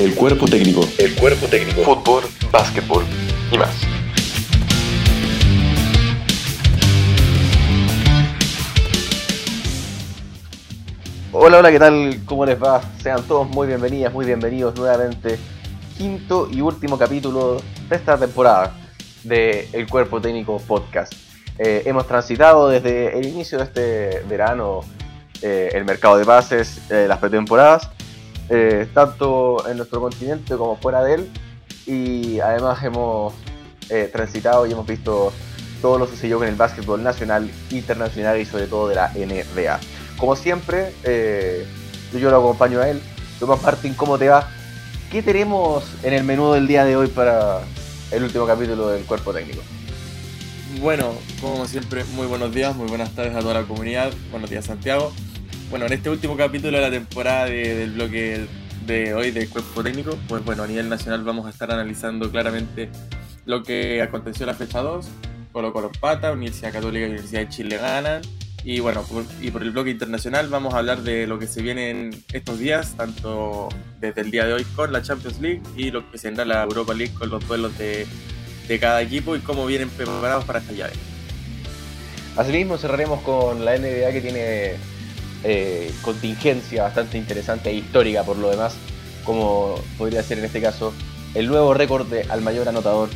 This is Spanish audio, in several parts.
El cuerpo técnico. El cuerpo técnico. Fútbol, básquetbol y más. Hola, hola, ¿qué tal? ¿Cómo les va? Sean todos muy bienvenidas, muy bienvenidos nuevamente. Quinto y último capítulo de esta temporada de El Cuerpo Técnico Podcast. Eh, hemos transitado desde el inicio de este verano eh, el mercado de pases, eh, las pretemporadas, eh, tanto en nuestro continente como fuera de él. Y además hemos eh, transitado y hemos visto todo lo que sucedió con el básquetbol nacional, internacional y sobre todo de la NBA. Como siempre, eh, yo lo acompaño a él. Tomás Martín, ¿cómo te va? ¿Qué tenemos en el menú del día de hoy para el último capítulo del cuerpo técnico? Bueno, como siempre, muy buenos días, muy buenas tardes a toda la comunidad. Buenos días, Santiago. Bueno, en este último capítulo de la temporada de- del bloque de hoy del cuerpo técnico, pues bueno, a nivel nacional vamos a estar analizando claramente lo que aconteció en la fecha 2. Colo Colo Pata, Universidad Católica y Universidad de Chile ganan. Y bueno, por, y por el bloque internacional vamos a hablar de lo que se viene en estos días, tanto desde el día de hoy con la Champions League y lo que se vendrá la Europa League con los duelos de, de cada equipo y cómo vienen preparados para esta llave. Asimismo cerraremos con la NBA que tiene eh, contingencia bastante interesante e histórica por lo demás, como podría ser en este caso el nuevo récord de- al mayor anotador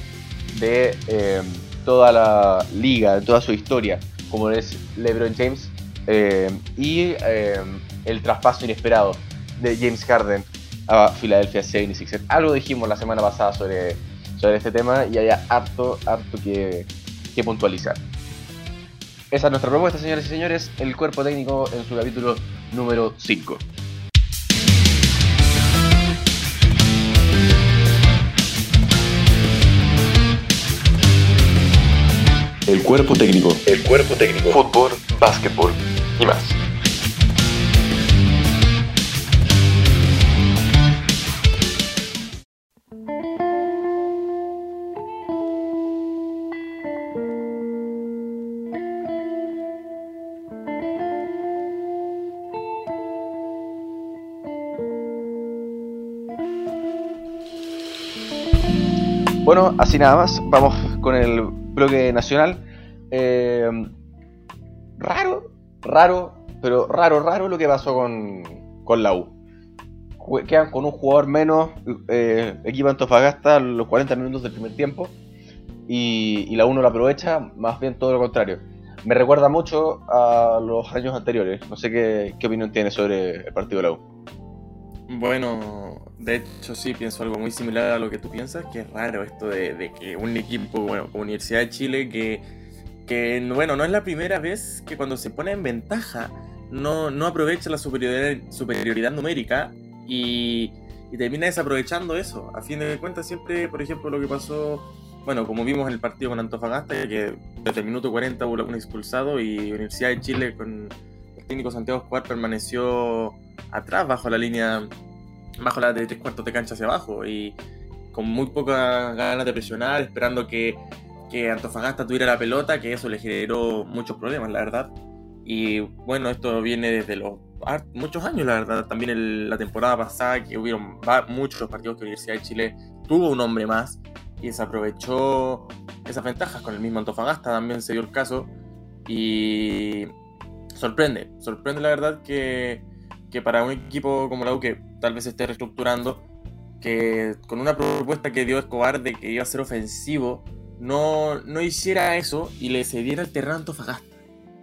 de eh, toda la liga, de toda su historia, como es LeBron James, eh, y eh, el traspaso inesperado de James Harden a Philadelphia 76ers. Algo dijimos la semana pasada sobre, sobre este tema y hay harto, harto que, que puntualizar. Esa es nuestra propuesta, señores y señores. El cuerpo técnico en su capítulo número 5. El cuerpo técnico. El cuerpo técnico. Fútbol, básquetbol y más. Bueno, así nada más. Vamos con el bloque nacional. Eh, raro, raro, pero raro, raro lo que pasó con, con la U. Quedan con un jugador menos, eh, equipo Antofagasta los 40 minutos del primer tiempo. Y, y la U no lo aprovecha, más bien todo lo contrario. Me recuerda mucho a los años anteriores. No sé qué, qué opinión tienes sobre el partido de la U. Bueno, de hecho sí pienso algo muy similar a lo que tú piensas, que es raro esto de, de que un equipo, bueno, Universidad de Chile, que, que bueno, no es la primera vez que cuando se pone en ventaja no, no aprovecha la superioridad, superioridad numérica y, y termina desaprovechando eso. A fin de cuentas siempre, por ejemplo, lo que pasó, bueno, como vimos en el partido con Antofagasta, que desde el minuto 40 hubo un expulsado y Universidad de Chile con técnico Santiago Escobar permaneció atrás, bajo la línea, bajo la de tres cuartos de cancha hacia abajo y con muy pocas ganas de presionar, esperando que, que Antofagasta tuviera la pelota, que eso le generó muchos problemas, la verdad. Y bueno, esto viene desde los muchos años, la verdad. También el- la temporada pasada, que hubieron muchos partidos que Universidad de Chile tuvo un hombre más y desaprovechó esas ventajas. Con el mismo Antofagasta también se dio el caso. Y sorprende, sorprende la verdad que, que para un equipo como la U que tal vez esté reestructurando, que con una propuesta que dio Escobar de que iba a ser ofensivo, no, no hiciera eso y le cediera el terreno a Antofagasta.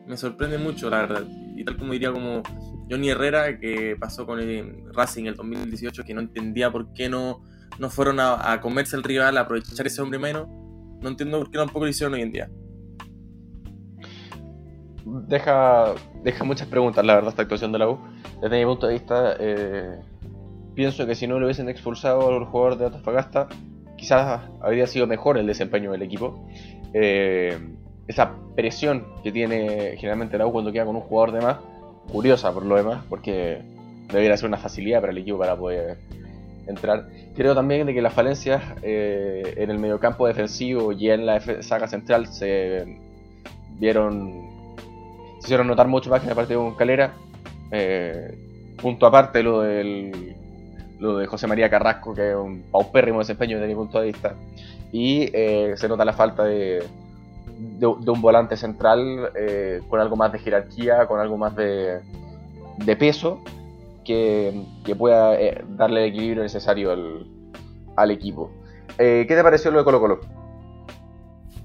Me sorprende mucho, la verdad. Y tal como diría como Johnny Herrera, que pasó con el Racing el 2018, que no entendía por qué no, no fueron a, a comerse al rival, a aprovechar ese hombre menos. No entiendo por qué tampoco lo hicieron hoy en día. Deja, deja muchas preguntas, la verdad, esta actuación de la U. Desde mi punto de vista, eh, pienso que si no lo hubiesen expulsado al jugador de Antofagasta, quizás habría sido mejor el desempeño del equipo. Eh, esa presión que tiene generalmente la U cuando queda con un jugador de más, curiosa por lo demás, porque debería ser una facilidad para el equipo para poder entrar. Creo también de que las falencias eh, en el mediocampo defensivo y en la saga central se vieron hicieron notar mucho más que en el partido con Calera. Eh, punto aparte lo del lo de José María Carrasco, que es un paupérrimo desempeño desde mi punto de vista. Y eh, se nota la falta de, de, un volante central eh, con algo más de jerarquía, con algo más de, de peso, que, que pueda eh, darle el equilibrio necesario al, al equipo. ¿Qué te pareció lo de Colo Colo?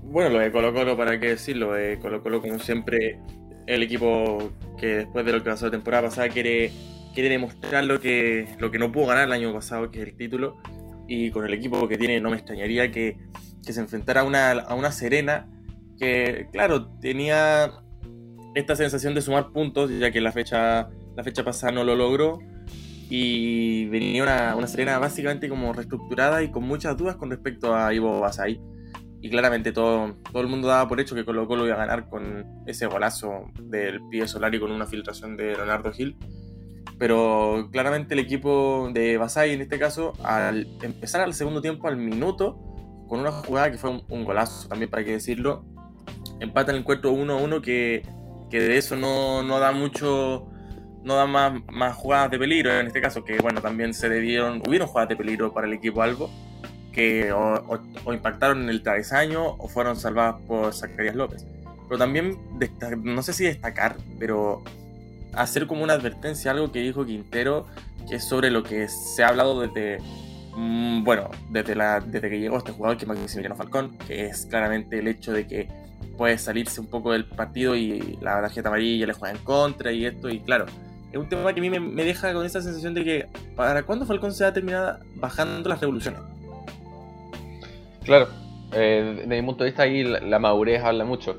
Bueno, lo de Colo Colo, para qué decirlo, de Colo Colo como siempre el equipo que después de lo que pasó la temporada pasada quiere quiere demostrar lo que, lo que no pudo ganar el año pasado, que es el título. Y con el equipo que tiene, no me extrañaría que, se enfrentara a una, a una Serena que, claro, tenía esta sensación de sumar puntos, ya que la fecha, la fecha pasada no lo logró. Y venía una, una Serena básicamente como reestructurada y con muchas dudas con respecto a Ivo Basay. Y claramente todo, todo el mundo daba por hecho que Colo Colo iba a ganar con ese golazo del pie Solari con una filtración de Leonardo Gil. Pero claramente el equipo de Basay en este caso, al empezar al segundo tiempo, al minuto, con una jugada que fue un, golazo también, para que decirlo, empata en el encuentro 1-1 que, que, de eso no, no, da mucho, no da más, más jugadas de peligro en este caso, que bueno, también se debieron, hubieron jugadas de peligro para el equipo Albo, que o, impactaron en el travesaño o fueron salvadas por Zacarías López. Pero también, no sé si destacar, pero hacer como una advertencia, algo que dijo Quintero, que es sobre lo que se ha hablado desde, mm, bueno, desde, la, desde que llegó este jugador, que es Maximiliano Falcón, que es claramente el hecho de que puede salirse un poco del partido y la tarjeta amarilla le juega en contra y esto, y claro, es un tema que a mí me, deja con esa sensación de que, ¿para cuándo Falcón se va a terminar bajando las revoluciones? Claro, eh, desde mi punto de vista ahí la madurez habla mucho.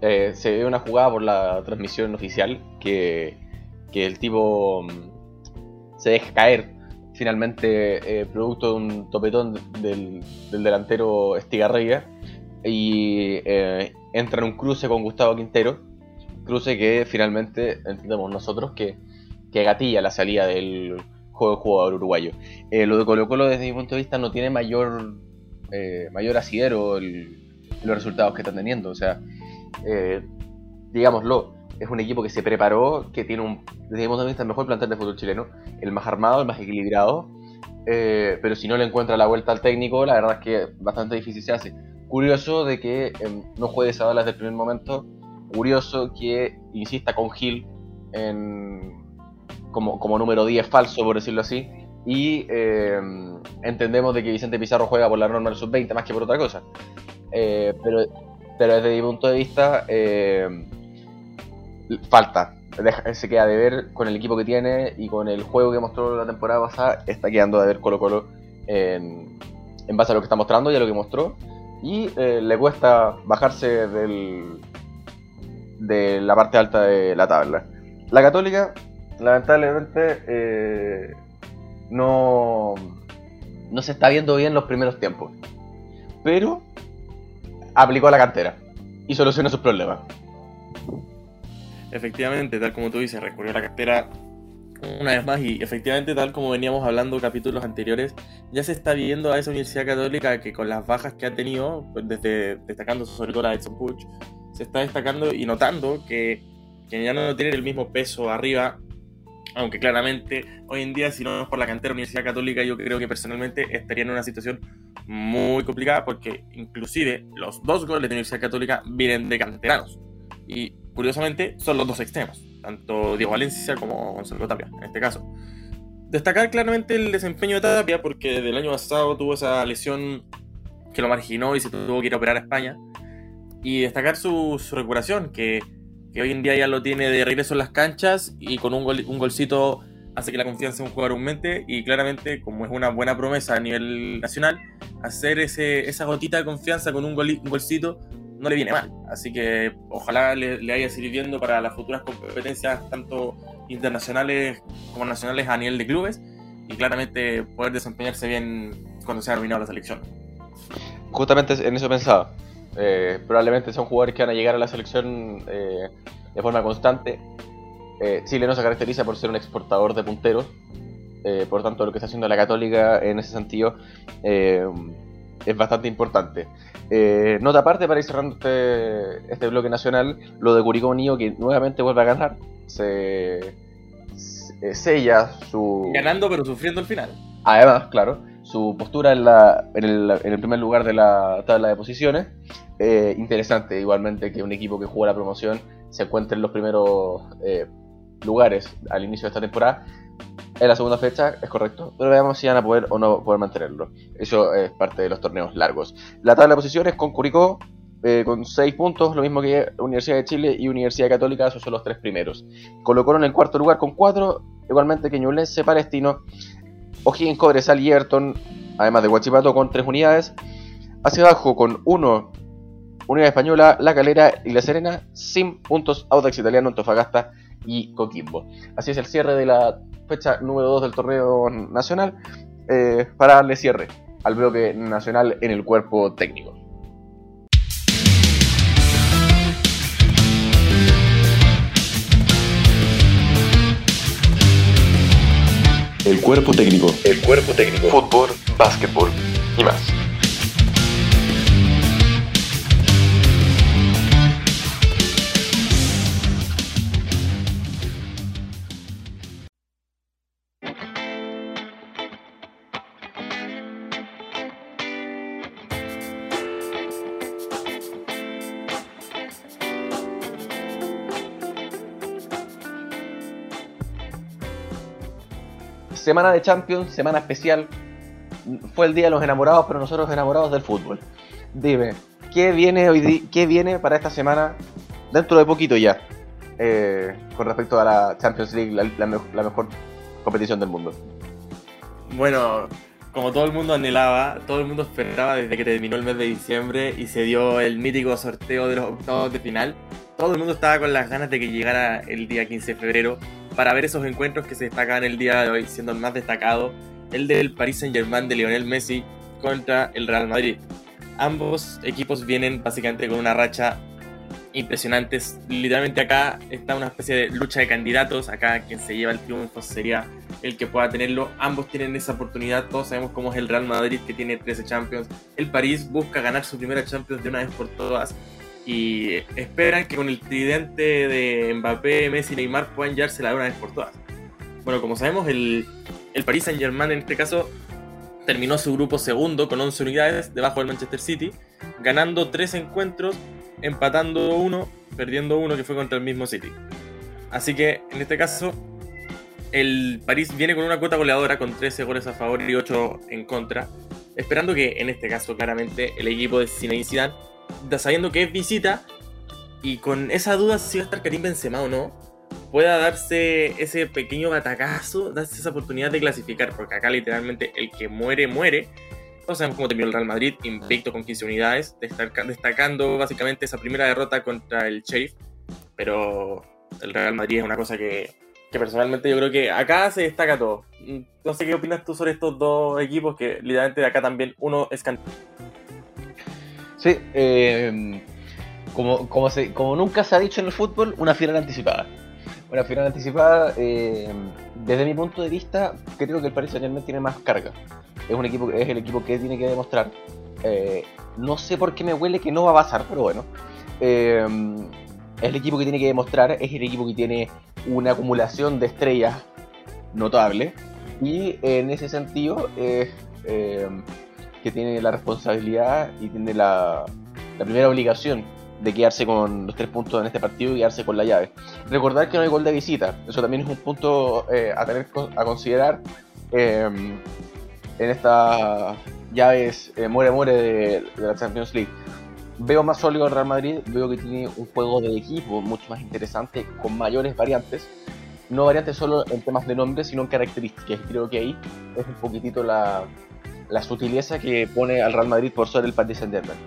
Eh, se ve una jugada por la transmisión oficial que, el tipo mm, se deja caer finalmente eh, producto de un topetón del, delantero Estigarribia y eh, entra en un cruce con Gustavo Quintero, cruce que finalmente entendemos nosotros que, que gatilla la salida del juego jugador uruguayo. lo de Colo Colo desde mi punto de vista no tiene mayor, mayor asidero los resultados que están teniendo, o sea, eh, digámoslo, es un equipo que se preparó, que tiene un, punto de vista, el mejor plantel de fútbol chileno, el más armado, el más equilibrado, eh, pero si no le encuentra la vuelta al técnico, la verdad es que bastante difícil se hace. Curioso de que em, no juegue Zavala desde el primer momento, curioso que insista con Gil en, como, como número 10 falso, por decirlo así, y em, entendemos de que Vicente Pizarro juega por la norma del sub-20 más que por otra cosa. Eh, pero pero desde mi punto de vista, eh, falta. se queda de ver con el equipo que tiene y con el juego que mostró la temporada pasada. Está quedando de ver Colo Colo en, base a lo que está mostrando y a lo que mostró. Y eh, le cuesta bajarse del, de la parte alta de la tabla. La Católica, lamentablemente, eh, no, no se está viendo bien los primeros tiempos. Pero aplicó a la cantera y solucionó sus problemas. Efectivamente, tal como tú dices, recurrió a la cantera una vez más y efectivamente tal como veníamos hablando capítulos anteriores, ya se está viendo a esa Universidad Católica que con las bajas que ha tenido, pues, desde destacando sobre todo a Edson Puch, se está destacando y notando que, que ya no tiene el mismo peso arriba aunque claramente hoy en día si no es por la cantera Universidad Católica yo creo que personalmente estaría en una situación muy complicada porque inclusive los dos goles de Universidad Católica vienen de canteranos y curiosamente son los dos extremos, tanto Diego Valencia como Gonzalo Tapia en este caso. Destacar claramente el desempeño de Tapia porque desde el año pasado tuvo esa lesión que lo marginó y se tuvo que ir a operar a España y destacar su, su recuperación que que hoy en día ya lo tiene de regreso en las canchas y con un, gol, un golcito hace que la confianza en un jugador aumente y claramente como es una buena promesa a nivel nacional, hacer ese, esa gotita de confianza con un, gol, un golcito no le viene mal. Así que ojalá le, le haya sirviendo para las futuras competencias tanto internacionales como nacionales a nivel de clubes y claramente poder desempeñarse bien cuando se ha terminado la selección. Justamente en eso pensaba. Eh, probablemente son jugadores que van a llegar a la selección eh, de forma constante. Eh, Chile no se caracteriza por ser un exportador de punteros, por tanto lo que está haciendo la Católica en ese sentido es bastante importante. nota aparte para ir cerrando este, este bloque nacional, lo de Curicó Unido que nuevamente vuelve a ganar, se, sella su... Ganando pero sufriendo al final. Además, claro, su postura en, la, en, el, en el primer lugar de la tabla de posiciones. Eh, interesante, igualmente, que un equipo que juega la promoción se encuentre en los primeros eh, lugares al inicio de esta temporada. En la segunda fecha, es correcto, pero veamos si van a poder o no poder mantenerlo. Eso es parte de los torneos largos. La tabla de posiciones con Curicó eh, con 6 puntos, lo mismo que Universidad de Chile y Universidad Católica, esos son los tres primeros. Colo Colo en el cuarto lugar con 4, igualmente que Ñublense, Palestino, O'Higgins, Cobresal y Ayrton, además de Huachipato con 3 unidades. Hacia abajo con 1, Unidad Española, La Calera y La Serena, sin puntos Audax Italiano, Antofagasta y Coquimbo. Así es el cierre de la fecha número 2 del torneo nacional eh, para darle cierre al bloque nacional en el cuerpo técnico. El cuerpo técnico. El cuerpo técnico. Fútbol, básquetbol y más. Semana de Champions, semana especial. Fue el día de los enamorados, pero nosotros enamorados del fútbol. Dime, ¿qué viene hoy qué viene para esta semana dentro de poquito ya? eh, con respecto a la Champions League, la, la mejor competición del mundo. Bueno, como todo el mundo anhelaba, todo el mundo esperaba desde que terminó el mes de diciembre y se dio el mítico sorteo de los octavos de final. Todo el mundo estaba con las ganas de que llegara el día 15 de febrero para ver esos encuentros que se destacaban el día de hoy, siendo el más destacado el del Paris Saint-Germain de Lionel Messi contra el Real Madrid. Ambos equipos vienen básicamente con una racha impresionantes. Literalmente acá está una especie de lucha de candidatos. Acá quien se lleva el triunfo sería el que pueda tenerlo. Ambos tienen esa oportunidad. Todos sabemos cómo es el Real Madrid que tiene 13 Champions. El París busca ganar su primera Champions de una vez por todas. Y esperan que con el tridente de Mbappé, Messi y Neymar puedan llevársela de una vez por todas. Bueno, como sabemos, el, el Paris Saint Germain en este caso terminó su grupo segundo con 11 unidades debajo del Manchester City, ganando 3 encuentros empatando uno, perdiendo uno que fue contra el mismo City. Así que en este caso, el París viene con una cuota goleadora con 13 goles a favor y 8 en contra, esperando que en este caso claramente el equipo de Zinedine Zidane, da- sabiendo que es visita y con esa duda si va a estar Karim Benzema o no, pueda darse ese pequeño batacazo, darse esa oportunidad de clasificar, porque acá literalmente el que muere, muere. Todos sabemos cómo terminó el Real Madrid, invicto con 15 unidades, destaca- destacando básicamente esa primera derrota contra el Sheriff. Pero el Real Madrid es una cosa que, que personalmente yo creo que acá se destaca todo. No sé qué opinas tú sobre estos dos equipos, que literalmente de acá también uno es Eh, como, como, nunca se ha dicho en el fútbol, una final anticipada. Una final anticipada, eh, desde mi punto de vista, creo que el Paris Saint Germain tiene más carga. Es un equipo, es el equipo que tiene que demostrar. Eh, no sé por qué me huele que no va a pasar, pero bueno. Es el equipo que tiene que demostrar, es el equipo que tiene una acumulación de estrellas notable. Y en ese sentido, eh, que tiene la responsabilidad y tiene la, la primera obligación de quedarse con los tres puntos en este partido y quedarse con la llave. Recordar que no hay gol de visita, eso también es un punto eh, a tener a considerar eh, en estas llaves eh, muere-muere de, de la Champions League. Veo más sólido al Real Madrid, veo que tiene un juego de equipo mucho más interesante, con mayores variantes. No variantes solo en temas de nombre, sino en características. Creo que ahí es un poquitito la, la sutileza que pone al Real Madrid por sobre el Paris Saint Germain.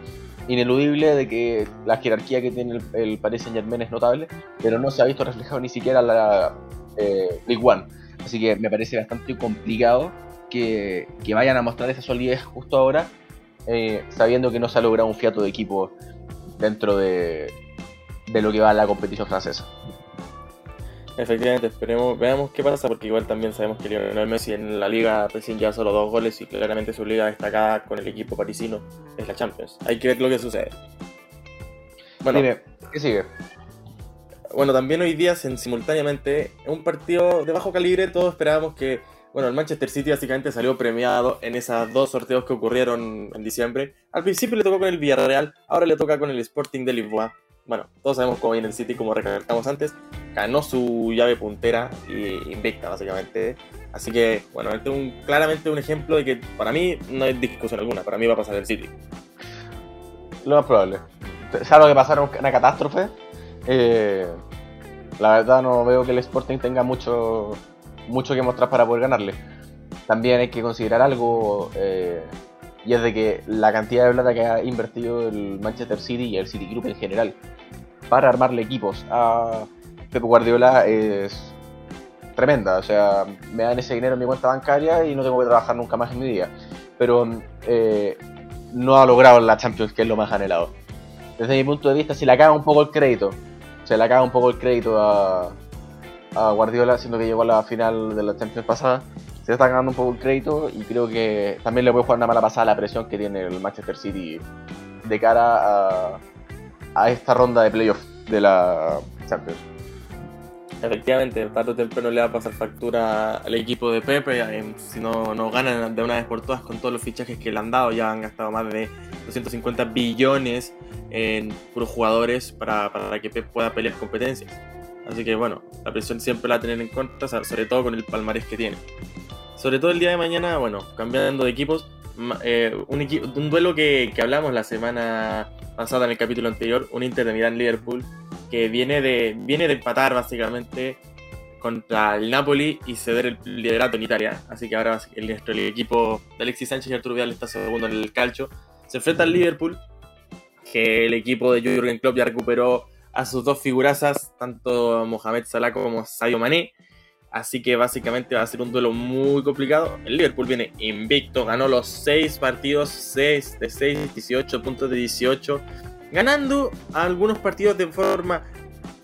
Ineludible de que la jerarquía que tiene el, Paris Saint Germain es notable, pero no se ha visto reflejado ni siquiera la eh, League One. Así que me parece bastante complicado que, que vayan a mostrar esa solidez justo ahora, eh, sabiendo que no se ha logrado un fiato de equipo dentro de, de lo que va a la competición francesa. Efectivamente, esperemos, veamos qué pasa, porque igual también sabemos que Lionel Messi en la liga recién lleva solo dos goles y claramente su liga destacada con el equipo parisino es la Champions. Hay que ver lo que sucede. Bueno, Dime, ¿qué sigue? bueno, también hoy día en simultáneamente un partido de bajo calibre, todos esperábamos que bueno, el Manchester City básicamente salió premiado en esos dos sorteos que ocurrieron en diciembre. Al principio le tocó con el Villarreal, ahora le toca con el Sporting de Lisboa. Bueno, todos sabemos cómo viene el City, como recalcamos antes. Ganó su llave puntera y invicta, básicamente. Así que, bueno, este es un, claramente un ejemplo de que para mí no hay discusión alguna. Para mí va a pasar el City. Lo más probable. Salvo que pasara una catástrofe, eh, la verdad no veo que el Sporting tenga mucho mucho que mostrar para poder ganarle. También hay que considerar algo, eh, y es de que la cantidad de plata que ha invertido el Manchester City y el City Group en general para armarle equipos a Pep Guardiola es tremenda. O sea, me dan ese dinero en mi cuenta bancaria y no tengo que trabajar nunca más en mi día. Pero eh, no ha logrado la Champions, que es lo más anhelado. Desde mi punto de vista, si le acaba un poco el crédito, se le acaba un poco el crédito a Guardiola, siendo que llegó a la final de la Champions pasada. Se está ganando un poco el crédito y creo que también le puede jugar una mala pasada la presión que tiene el Manchester City de cara a, a esta ronda de playoffs de la Champions. Efectivamente, tarde o temprano le va a pasar factura al equipo de Pepe. Eh, si no, no ganan de una vez por todas con todos los fichajes que le han dado, ya han gastado más de 250 billones en puros jugadores para, para que Pep pueda pelear competencias. Así que bueno, la presión siempre la va a tener en contra, sobre todo con el palmarés que tiene. Sobre todo el día de mañana, bueno, cambiando de equipos, eh, un, un, duelo que, hablamos la semana pasada en el capítulo anterior, un Inter de Milán-Liverpool, que viene de, viene de empatar básicamente contra el Napoli y ceder el liderato en Italia. Así que ahora el, equipo de Alexis Sánchez y Arturo Vidal está segundo en el calcio. Se enfrenta al Liverpool, que el equipo de Jurgen Klopp ya recuperó a sus dos figurazas, tanto Mohamed Salah como Sadio Mané. Así que básicamente va a ser un duelo muy complicado. El Liverpool viene invicto, ganó los 6 partidos, 6 de 6, 18 puntos de 18, ganando algunos partidos de forma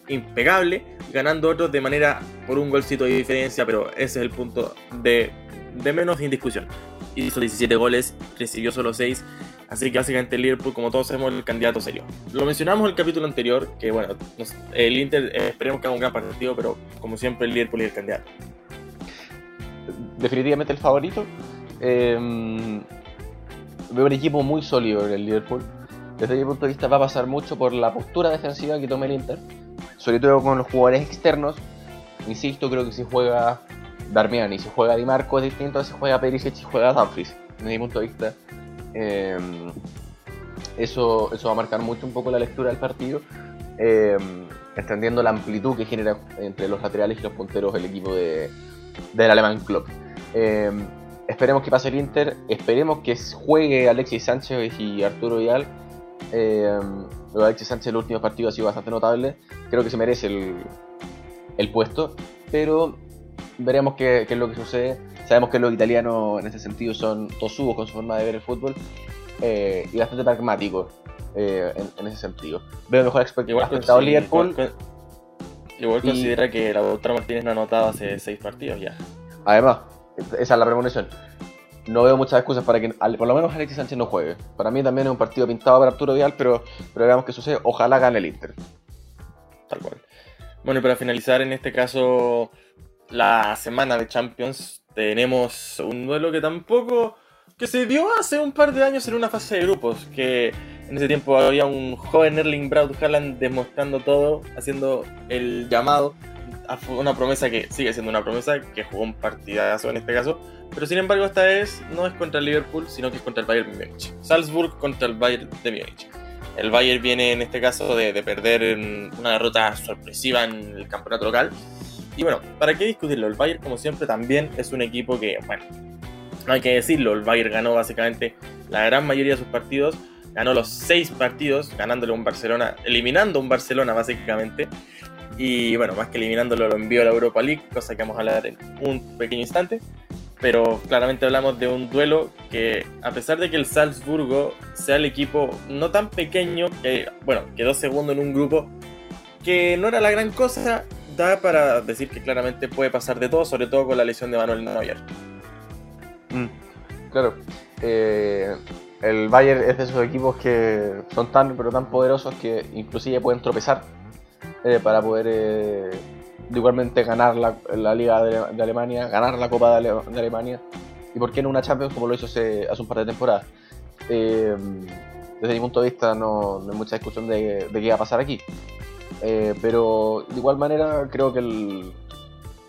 impecable, ganando otros de manera por un golcito de diferencia, pero ese es el punto de, de menos indiscusión. Hizo 17 goles, recibió solo 6 Así que básicamente Liverpool, como todos sabemos, el candidato serio. Lo mencionamos en el capítulo anterior, que bueno, el Inter eh, esperemos que haga un gran partido, pero como siempre el Liverpool es el candidato. Definitivamente el favorito. Eh, veo un equipo muy sólido en el Liverpool. Desde mi punto de vista va a pasar mucho por la postura defensiva que tome el Inter. Sobre todo con los jugadores externos. Insisto, creo que si juega Darmian y si juega Di Marco es distinto a si juega Perisic y juega Dumfries. Desde mi punto de vista eh, eso, eso va a marcar mucho un poco la lectura del partido, eh, extendiendo la amplitud que genera entre los laterales y los punteros el equipo de, del alemán club. Eh, esperemos que pase el Inter, esperemos que juegue Alexis Sánchez y Arturo Vidal. Eh, Alexis Sánchez el último partido ha sido bastante notable, creo que se merece el, el puesto, pero veremos qué, qué, es lo que sucede. Sabemos que los italianos en ese sentido son tosubos con su forma de ver el fútbol eh, y bastante pragmáticos eh, en, en, ese sentido. Veo mejor expectativa sí, Liverpool. Igual, igual y... considera que la doctora Martínez no ha anotado hace seis partidos ya. Además, esa es la premonición. No veo muchas excusas para que por lo menos Alexis Sánchez no juegue. Para mí también es un partido pintado para Arturo Vidal, pero, pero veamos qué sucede. Ojalá gane el Inter. Tal cual. Bueno, y para finalizar en este caso la semana de Champions tenemos un duelo que tampoco que se dio hace un par de años en una fase de grupos que en ese tiempo había un joven Erling Braut Haaland demostrando todo haciendo el llamado a una promesa que sigue siendo una promesa que jugó un partidazo en este caso pero sin embargo esta vez no es contra el Liverpool sino que es contra el Bayern Múnich. Salzburg contra el Bayern de Múnich. El Bayern viene en este caso de, de perder una derrota sorpresiva en el campeonato local y bueno, ¿para qué discutirlo? El Bayern, como siempre, también es un equipo que, bueno, no hay que decirlo, el Bayern ganó básicamente la gran mayoría de sus partidos, ganó los seis partidos, ganándole un Barcelona, eliminando un Barcelona básicamente. Y bueno, más que eliminándolo, lo envió a la Europa League, cosa que vamos a hablar en un pequeño instante. Pero claramente hablamos de un duelo que, a pesar de que el Salzburgo sea el equipo no tan pequeño, que bueno, quedó segundo en un grupo que no era la gran cosa, da para decir que claramente puede pasar de todo, sobre todo con la lesión de Manuel Neuer. Mm, claro. Eh, el Bayern es de esos equipos que son tan pero tan poderosos que inclusive pueden tropezar eh, para poder eh, igualmente ganar la, Liga de, Alemania, ganar la Copa de, Ale- de Alemania y por qué no una Champions como lo hizo hace, un par de temporadas. Desde mi punto de vista no, no hay mucha discusión de qué va a pasar aquí. Eh, pero de igual manera creo que, el,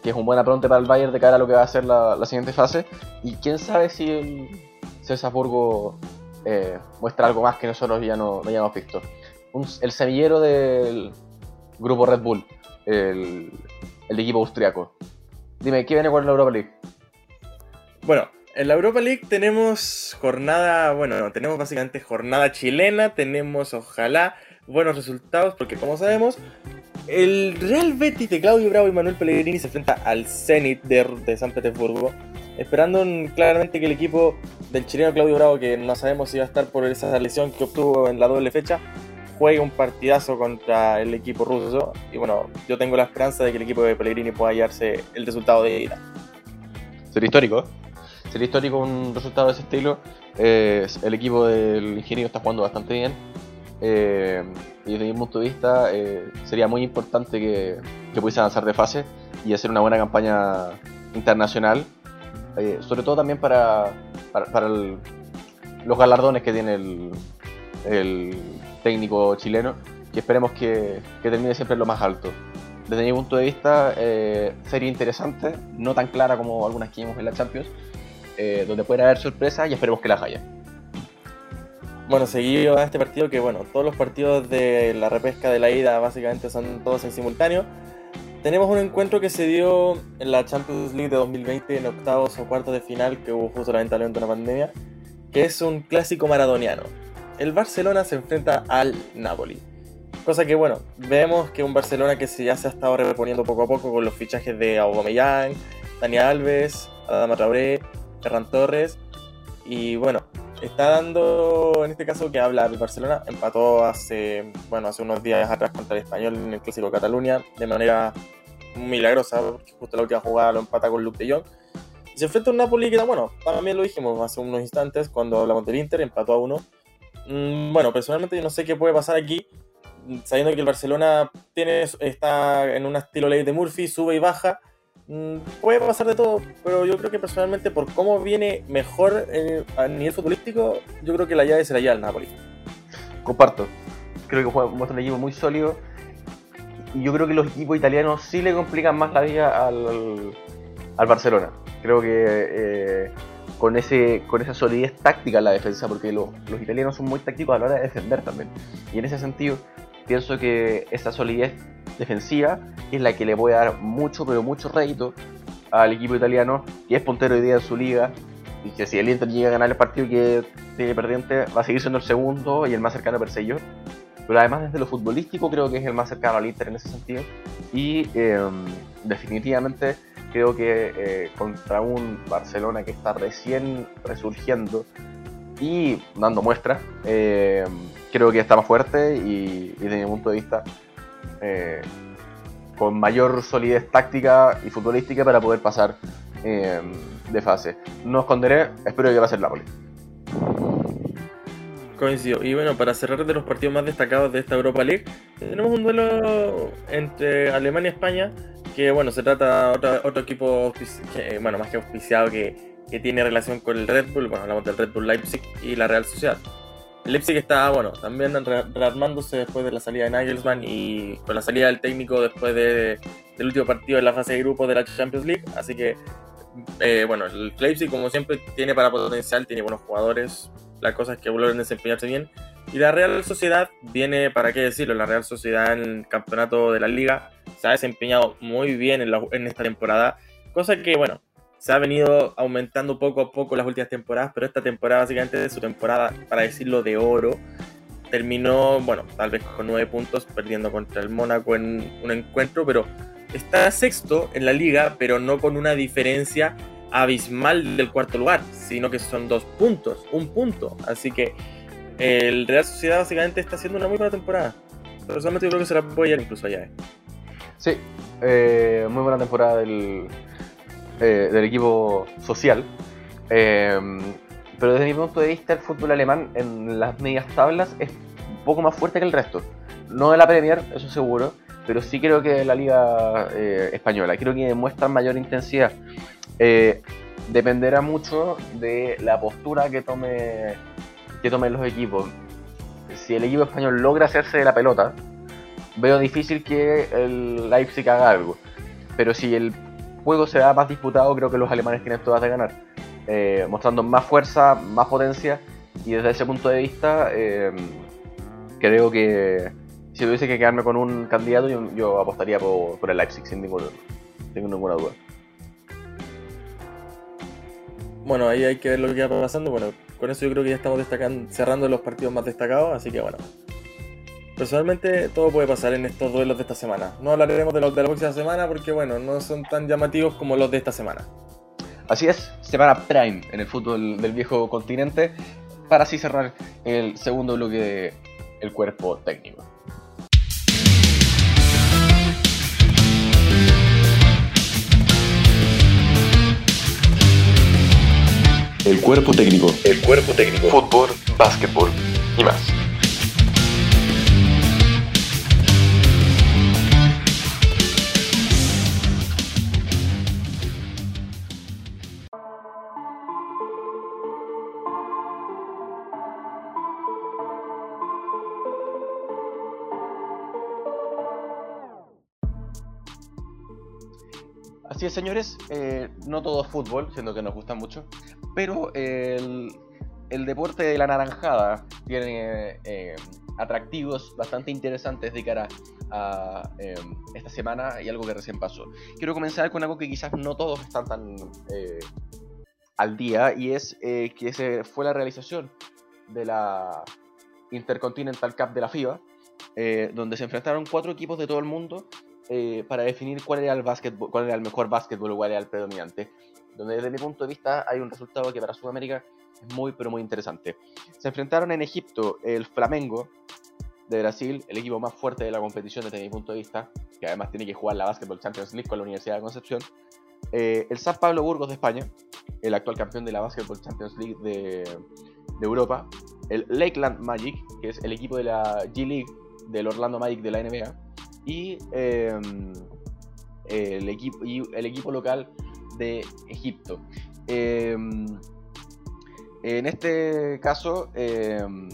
que es un buen apronte para el Bayern de cara a lo que va a ser la, siguiente fase. Y quién sabe si el Salzburgo eh, muestra algo más que nosotros ya no, no hayamos visto. El semillero del grupo Red Bull, el, el equipo austriaco. Dime, ¿qué viene con la Europa League? Bueno, en la Europa League tenemos jornada, bueno, tenemos básicamente jornada chilena, tenemos ojalá buenos resultados, porque como sabemos, el Real Betis de Claudio Bravo y Manuel Pellegrini se enfrenta al Zenit de, de San Petersburgo, esperando un- claramente que el equipo del chileno Claudio Bravo, que no sabemos si va a estar por esa lesión que obtuvo en la doble fecha, juegue un partidazo contra el equipo ruso. Y bueno, yo tengo la esperanza de que el equipo de Pellegrini pueda hallarse el resultado de ida. Sería histórico. ¿eh? Sería histórico un resultado de ese estilo. Eh, el equipo del ingeniero está jugando bastante bien. Eh, y desde mi punto de vista eh, sería muy importante que, que pudiese avanzar de fase y hacer una buena campaña internacional. Eh, sobre todo también para, para, para el- los galardones que tiene el, el técnico chileno, que esperemos que, que termine siempre en lo más alto desde mi punto de vista, sería interesante, no tan clara como algunas que vimos en la Champions, donde puede haber sorpresas y esperemos que las haya. Bueno, seguido a este partido, que bueno, todos los partidos de la repesca de la ida básicamente son todos en simultáneo. Tenemos un encuentro que se dio en la Champions League de 2020 en octavos o cuartos de final, que hubo justo lamentablemente una pandemia, que es un clásico maradoniano. El Barcelona se enfrenta al Napoli. Cosa que bueno, vemos que un Barcelona que ya se ha estado reponiendo poco a poco con los fichajes de Aubameyang, Dani Alves, Adama Traoré, Ferran Torres y bueno, está dando en este caso que habla el Barcelona, empató hace bueno, hace unos días atrás contra el Español en el clásico Cataluña de manera milagrosa, porque justo la última jugada lo empata con Luke de Jong. Y se enfrenta a un Napoli que bueno, también lo dijimos hace unos instantes cuando hablamos del Inter, empató a uno. Mm, Bueno, personalmente yo no sé qué puede pasar aquí, sabiendo que el Barcelona tiene, está en un estilo ley de Murphy, sube y baja. Mm, Puede pasar de todo, pero yo creo que personalmente por cómo viene mejor eh, a nivel futbolístico, yo creo que la llave se la lleva al Napoli. Comparto. Creo que juega, muestra un equipo muy sólido. Y yo creo que los equipos italianos sí le complican más la vida al, al Barcelona. Creo que eh, con, ese, con esa solidez táctica en la defensa, porque lo- los italianos son muy tácticos a la hora de defender también. Y en ese sentido, pienso que esa solidez defensiva es la que le puede dar mucho, pero mucho rédito al equipo italiano, que es puntero hoy día en su liga, y que si el Inter llega a ganar el partido que tiene perdiente, va a seguir siendo el segundo y el más cercano a perseguidor. Pero además desde lo futbolístico creo que es el más cercano al Inter en ese sentido. Y eh, definitivamente creo que eh, contra un Barcelona que está recién resurgiendo y dando muestras, eh, creo que está más fuerte y, y desde mi punto de vista eh, con mayor solidez táctica y futbolística para poder pasar eh, de fase. No esconderé, espero que va a ser Napoli. Coincido. Y bueno, para cerrar de los partidos más destacados de esta Europa League, tenemos un duelo entre Alemania y España, que bueno, se trata de otro, otro equipo, que, bueno, más que auspiciado, que, que tiene relación con el Red Bull, bueno, hablamos del Red Bull Leipzig y la Real Sociedad. Leipzig está, bueno, también re- rearmándose después de la salida de Nagelsmann y con la salida del técnico después de- del último partido de la fase de grupos de la Champions League, así que eh, bueno, el Leipzig como siempre tiene para potencial, tiene buenos jugadores, la cosa es que logren desempeñarse bien. Y la Real Sociedad viene, para qué decirlo, la Real Sociedad en el campeonato de la liga se ha desempeñado muy bien en esta temporada, cosa que bueno, se ha venido aumentando poco a poco las últimas temporadas, pero esta temporada básicamente es su temporada, para decirlo, de oro. Terminó, bueno, tal vez con nueve puntos, perdiendo contra el Mónaco en un encuentro, pero está sexto en la liga, pero no con una diferencia abismal del cuarto lugar, sino que son dos puntos, un punto. Así que el Real Sociedad básicamente está haciendo una muy buena temporada. Personalmente yo creo que se la puede llevar incluso allá. eh. Sí, eh, muy buena temporada del, eh, del equipo social. Eh, pero desde mi punto de vista, el fútbol alemán en las medias tablas es un poco más fuerte que el resto. No de la Premier, eso seguro, pero sí creo que la liga eh, española, creo que muestra mayor intensidad. Eh, dependerá mucho de la postura que tome que tomen los equipos. Si el equipo español logra hacerse de la pelota, veo difícil que el Leipzig haga algo. Pero si el juego se da más disputado, creo que los alemanes tienen todas de ganar. Eh, mostrando más fuerza, más potencia. Y desde ese punto de vista, eh, creo que si tuviese que quedarme con un candidato, yo, apostaría por, el Leipzig, sin, ninguna, sin ninguna duda. Bueno, ahí hay que ver lo que va pasando. Bueno, con eso yo creo que ya estamos destacando, cerrando los partidos más destacados, así que bueno. Personalmente todo puede pasar en estos duelos de esta semana. No hablaremos de los de la próxima semana porque bueno, no son tan llamativos como los de esta semana. Así es, semana prime en el fútbol del viejo continente para así cerrar el segundo bloque del cuerpo técnico. El cuerpo técnico. El cuerpo técnico. Fútbol, básquetbol y más. Así es, señores, eh, no todo es fútbol, siendo que nos gusta mucho, pero el, deporte de la naranjada tiene eh, atractivos bastante interesantes de cara a em, esta semana y algo que recién pasó. Quiero comenzar con algo que quizás no todos están tan eh, al día y es que se fue la realización de la Intercontinental Cup de la FIBA, donde se enfrentaron cuatro equipos de todo el mundo eh, para definir cuál era el básquetbol, cuál era el mejor básquetbol o cuál era el predominante. Donde desde mi punto de vista hay un resultado que para Sudamérica es muy pero muy interesante. Se enfrentaron en Egipto el Flamengo de Brasil, el equipo más fuerte de la competición desde mi punto de vista, que además tiene que jugar la Basketball Champions League con la Universidad de Concepción. Eh, el San Pablo Burgos de España, el actual campeón de la Basketball Champions League de, de Europa. El Lakeland Magic, que es el equipo de la G League del Orlando Magic de la NBA y, em, el, equipo, y el equipo local de Egipto. Em, en este caso, em,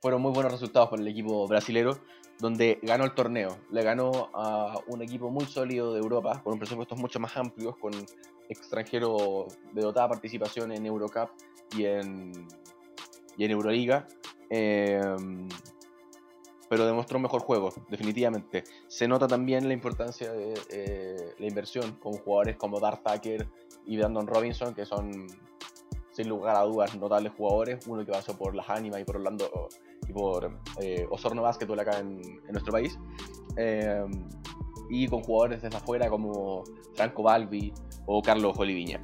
fueron muy buenos resultados para el equipo brasilero, donde ganó el torneo. Le ganó a un equipo muy sólido de Europa, con un presupuesto mucho más amplio, con extranjeros de dotada participación en Eurocup y en, y en Euroliga pero demostró un mejor juego, definitivamente. Se nota también la importancia de eh, la inversión con jugadores como Darth Tucker y Brandon Robinson, que son, sin lugar a dudas, notables jugadores. Uno que pasó por las Ánimas y por Orlando y por eh, Osorno Basketball acá en, nuestro país. Eh, y con jugadores desde afuera como Franco Balbi o Carlos Oliviña.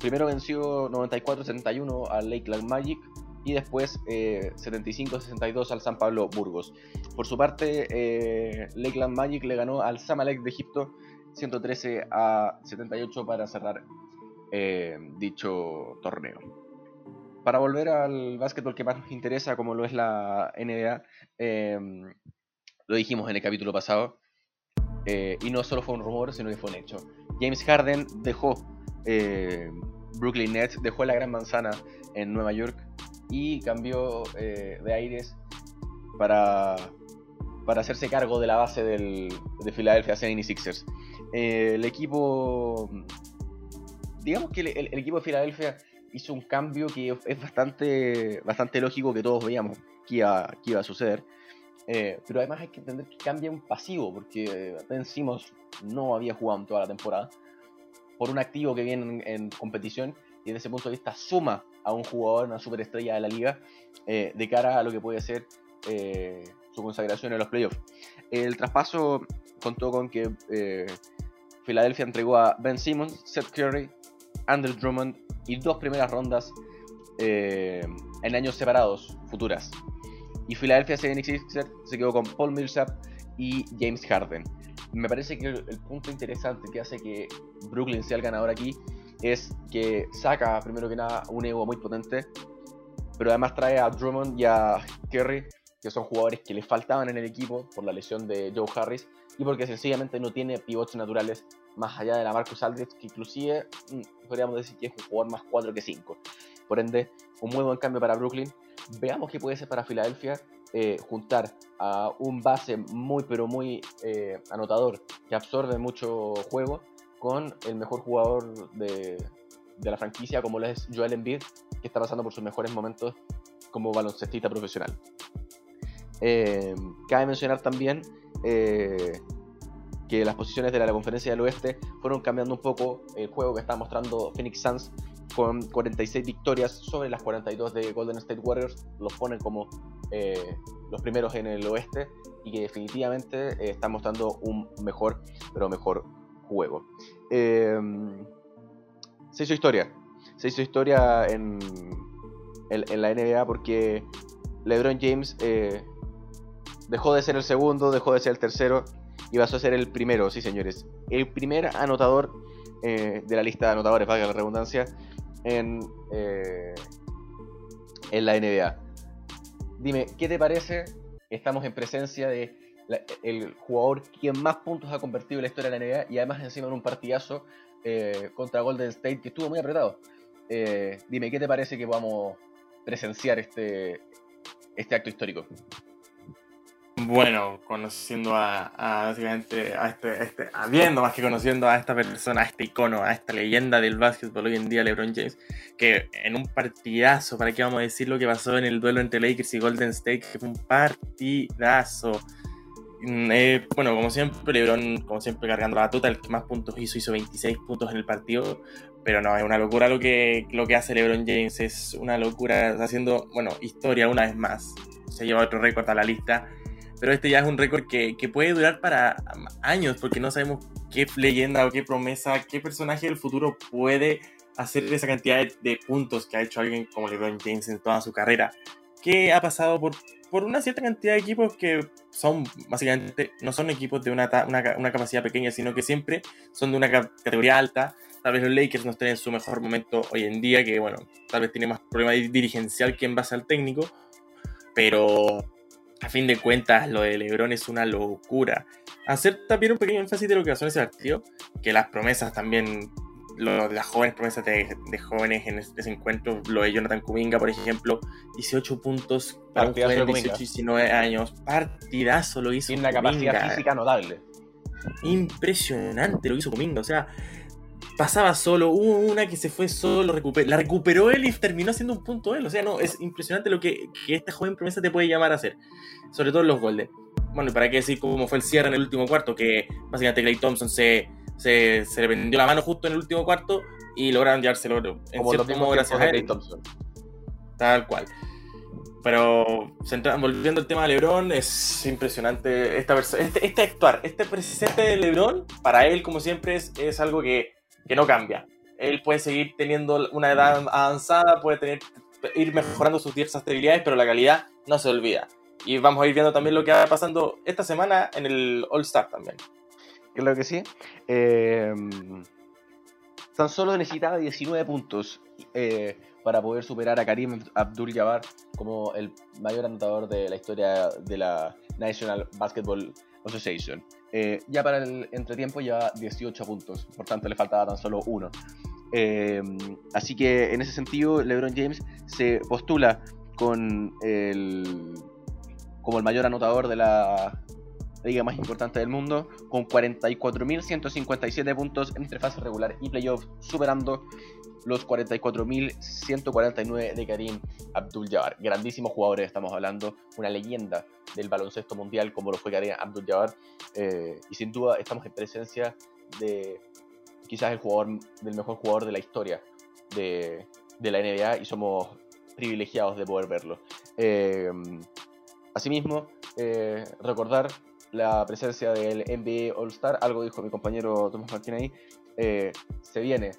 primero venció 94-71 al Lakeland Magic y después 75-62 eh, al San Pablo Burgos. Por su parte, eh, Lakeland Magic le ganó al Samalek de Egipto 113 a 78 para cerrar eh, dicho torneo. Para volver al básquetbol que más nos interesa, como lo es la NBA, lo dijimos en el capítulo pasado, y no solo fue un rumor, sino que fue un hecho. James Harden dejó Brooklyn Nets, dejó la Gran Manzana en Nueva York y cambió eh, de aires para, para hacerse cargo de la base del, de Philadelphia 76ers. Eh, el equipo, digamos que el, equipo de Filadelfia hizo un cambio que es bastante, bastante lógico que todos veíamos que iba, que iba a suceder. Eh, pero además hay que entender que cambia un pasivo, porque Ben Simmons no había jugado en toda la temporada. Por un activo que viene en competición y desde ese punto de vista suma a un jugador, una superestrella de la liga, eh, de cara a lo que puede ser eh, su consagración en los playoffs. El traspaso contó con que eh, Filadelfia entregó a Ben Simmons, Seth Curry, Andrew Drummond y dos primeras rondas en años separados, futuras. Y Philadelphia 76ers se quedó con Paul Millsap y James Harden. Me parece que el punto interesante que hace que Brooklyn sea el ganador aquí es que saca, primero que nada, un ego muy potente, pero además trae a Drummond y a Kerry que son jugadores que le faltaban en el equipo por la lesión de Joe Harris y porque sencillamente no tiene pivots naturales más allá de la Marcus Aldridge, que inclusive mm, podríamos decir que es un jugador más 4 que 5. Por ende, un muy buen cambio para Brooklyn. Veamos qué puede ser para Filadelfia eh, juntar a un base muy pero muy eh, anotador que absorbe mucho juego con el mejor jugador de, de la franquicia como lo es Joel Embiid, que está pasando por sus mejores momentos como baloncestista profesional. Eh, cabe mencionar también eh, que las posiciones de la, conferencia del oeste fueron cambiando un poco el juego que está mostrando Phoenix Suns con 46 victorias sobre las 42 de Golden State Warriors, los ponen como eh, los primeros en el oeste y que definitivamente están mostrando un mejor, pero mejor juego. se hizo historia, se hizo historia en, en, la NBA porque LeBron James Dejó de ser el segundo, dejó de ser el tercero y pasó a ser el primero, sí señores. El primer anotador eh, de la lista de anotadores, valga la redundancia, en, eh, en la NBA. Dime, ¿qué te parece? Estamos en presencia de el jugador quien más puntos ha convertido en la historia de la NBA y además encima en un partidazo eh, contra Golden State que estuvo muy apretado. dime, ¿qué te parece que podamos presenciar este, este acto histórico? Bueno, conociendo a, básicamente a este, este, viendo más que conociendo a esta persona, a este icono, a esta leyenda del básquetbol hoy en día, LeBron James, que en un partidazo, ¿para qué vamos a decir lo que pasó en el duelo entre Lakers y Golden State? Que fue un partidazo. Mm, eh, bueno, como siempre, LeBron, como siempre, cargando la total, el que más puntos hizo, hizo 26 puntos en el partido. Pero no, es una locura lo que, lo que hace LeBron James, es una locura, haciendo, bueno, historia una vez más. Se lleva otro récord a la lista pero este ya es un récord que, puede durar para años, porque no sabemos qué leyenda o qué promesa, qué personaje del futuro puede hacer esa cantidad de, puntos que ha hecho alguien como LeBron James en toda su carrera. Que ha pasado por, por una cierta cantidad de equipos que son básicamente, no son equipos de una, una, capacidad pequeña, sino que siempre son de una categoría alta. Tal vez los Lakers no estén en su mejor momento hoy en día, que bueno, tal vez tiene más problema dirigencial que en base al técnico, pero a fin de cuentas, lo de LeBron es una locura. Hacer también un pequeño énfasis de lo que pasó en ese partido, que las promesas también, lo, las jóvenes promesas de, jóvenes en ese, encuentro, lo de Jonathan Kuminga, por ejemplo, 18 puntos para un joven de 18 19 años, partidazo lo hizo. Tiene una capacidad física notable. Impresionante lo hizo Kuminga, o sea, pasaba solo, hubo una que se fue solo, la recuperó él y terminó haciendo un punto él. O sea, no, es impresionante lo que, esta joven promesa te puede llamar a hacer, sobre todo en los Golden. Bueno, y para qué decir cómo fue el cierre en el último cuarto, que básicamente Clay Thompson se, se, le vendió la mano justo en el último cuarto y lograron llevárselo en Como cierto modo gracias a él. Thompson. Tal cual. Pero volviendo al tema de LeBron, es impresionante esta este, este actuar, este presente de LeBron, para él, como siempre, es, es algo que que no cambia. Él puede seguir teniendo una edad avanzada, puede tener, ir mejorando sus diversas debilidades, pero la calidad no se olvida. Y vamos a ir viendo también lo que va pasando esta semana en el All Star también. Creo que sí. Eh, tan solo necesitaba 19 puntos eh, para poder superar a Karim Abdul-Jabbar como el mayor anotador de la historia de la National Basketball Association. Eh, ya para el entretiempo ya 18 puntos, por tanto le faltaba tan solo uno. Eh, así que en ese sentido, LeBron James se postula con el, como el mayor anotador de la liga más importante del mundo, con 44.157 puntos entre fase regular y playoff, superando los 44.149 de Karim Abdul-Jabbar. Grandísimos jugadores, estamos hablando, una leyenda del baloncesto mundial como lo fue Karim Abdul-Jabbar. Eh, y sin duda estamos en presencia de quizás el jugador, del mejor jugador de la historia de, la NBA y somos privilegiados de poder verlo. Eh, asimismo, eh, recordar la presencia del NBA All Star, algo dijo mi compañero Tomás Martín ahí, se viene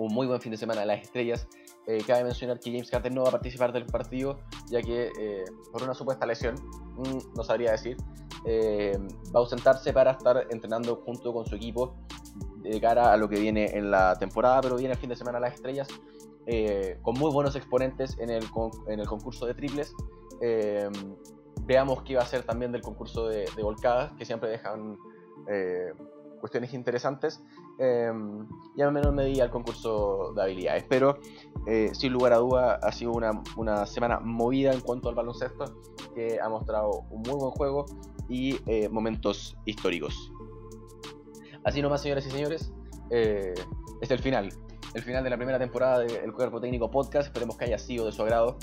un muy buen fin de semana de las estrellas. Eh, cabe mencionar que James Carter no va a participar del partido, ya que eh, por una supuesta lesión, mm, no sabría decir, eh, va a ausentarse para estar entrenando junto con su equipo de cara a lo que viene en la temporada, pero viene el fin de semana a las estrellas, con muy buenos exponentes en el, en el concurso de triples. Veamos qué va a ser también del concurso de, de volcadas, que siempre dejan eh, cuestiones interesantes. Eh, y a menor medida el concurso de habilidades. Pero eh, sin lugar a duda ha sido una, una, semana movida en cuanto al baloncesto, que ha mostrado un muy buen juego y eh, momentos históricos. Así nomás, señoras y señores, es el final. El final de la primera temporada del Cuerpo Técnico Podcast. Esperemos que haya sido de su agrado.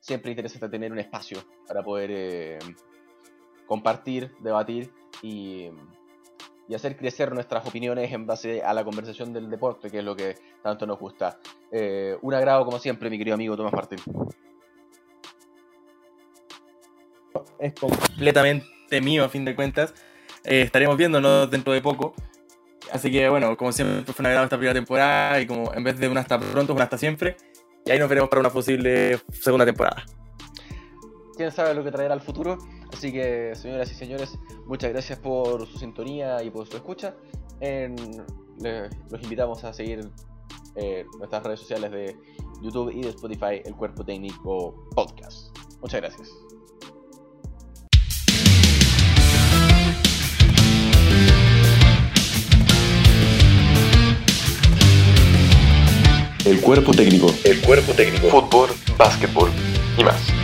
Siempre interesante tener un espacio para poder eh, compartir, debatir y, y, hacer crecer nuestras opiniones en base a la conversación del deporte, que es lo que tanto nos gusta. Eh, un agrado, como siempre, mi querido amigo Tomás Martín. Es completamente mío, a fin de cuentas. Eh, estaremos viéndonos dentro de poco. Así que, bueno, como siempre, fue un agrado esta primera temporada y como en vez de una hasta pronto, una hasta siempre. Y ahí nos veremos para una posible segunda temporada. Quién sabe lo que traerá el futuro. Así que, señoras y señores, muchas gracias por su sintonía y por su escucha. En, los invitamos a seguir eh, nuestras redes sociales de YouTube y de Spotify, el Cuerpo Técnico Podcast. Muchas gracias. El cuerpo técnico. El cuerpo técnico. Fútbol, básquetbol y más.